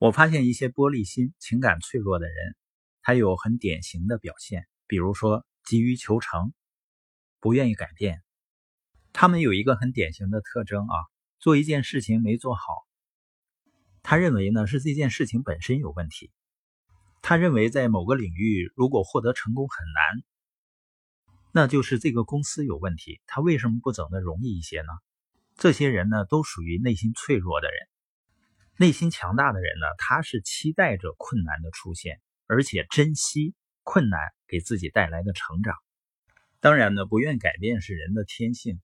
我发现一些玻璃心、情感脆弱的人，他有很典型的表现，比如说急于求成，不愿意改变。他们有一个很典型的特征啊，做一件事情没做好，他认为呢是这件事情本身有问题。他认为在某个领域如果获得成功很难，那就是这个公司有问题。他为什么不整的容易一些呢？这些人呢都属于内心脆弱的人。内心强大的人呢，他是期待着困难的出现，而且珍惜困难给自己带来的成长。当然呢，不愿改变是人的天性。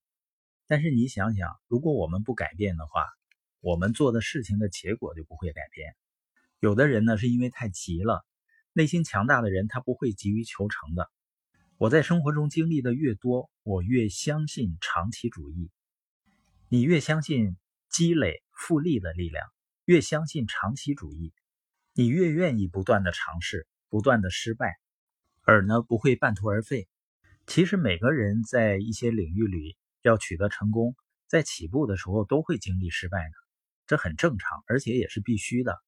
但是你想想，如果我们不改变的话，我们做的事情的结果就不会改变。有的人呢，是因为太急了。内心强大的人，他不会急于求成的。我在生活中经历的越多，我越相信长期主义。你越相信积累复利的力量。越相信长期主义，你越愿意不断的尝试，不断的失败，而呢不会半途而废。其实每个人在一些领域里要取得成功，在起步的时候都会经历失败的，这很正常，而且也是必须的。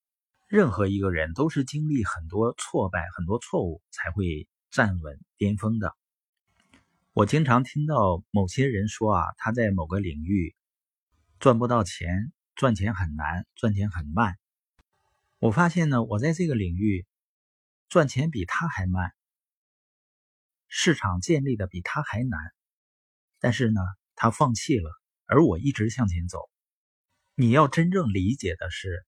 任何一个人都是经历很多挫败、很多错误才会站稳巅峰的。我经常听到某些人说啊，他在某个领域赚不到钱。赚钱很难，赚钱很慢。我发现呢，我在这个领域赚钱比他还慢，市场建立的比他还难。但是呢，他放弃了，而我一直向前走。你要真正理解的是，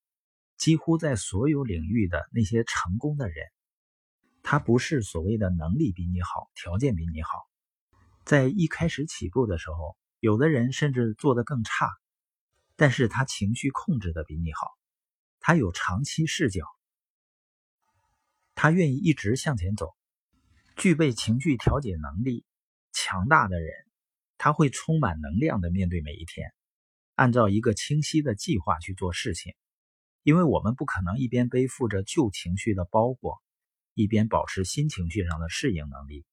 几乎在所有领域的那些成功的人，他不是所谓的能力比你好，条件比你好。在一开始起步的时候，有的人甚至做得更差。但是他情绪控制的比你好，他有长期视角，他愿意一直向前走，具备情绪调节能力强大的人，他会充满能量的面对每一天，按照一个清晰的计划去做事情，因为我们不可能一边背负着旧情绪的包裹，一边保持新情绪上的适应能力。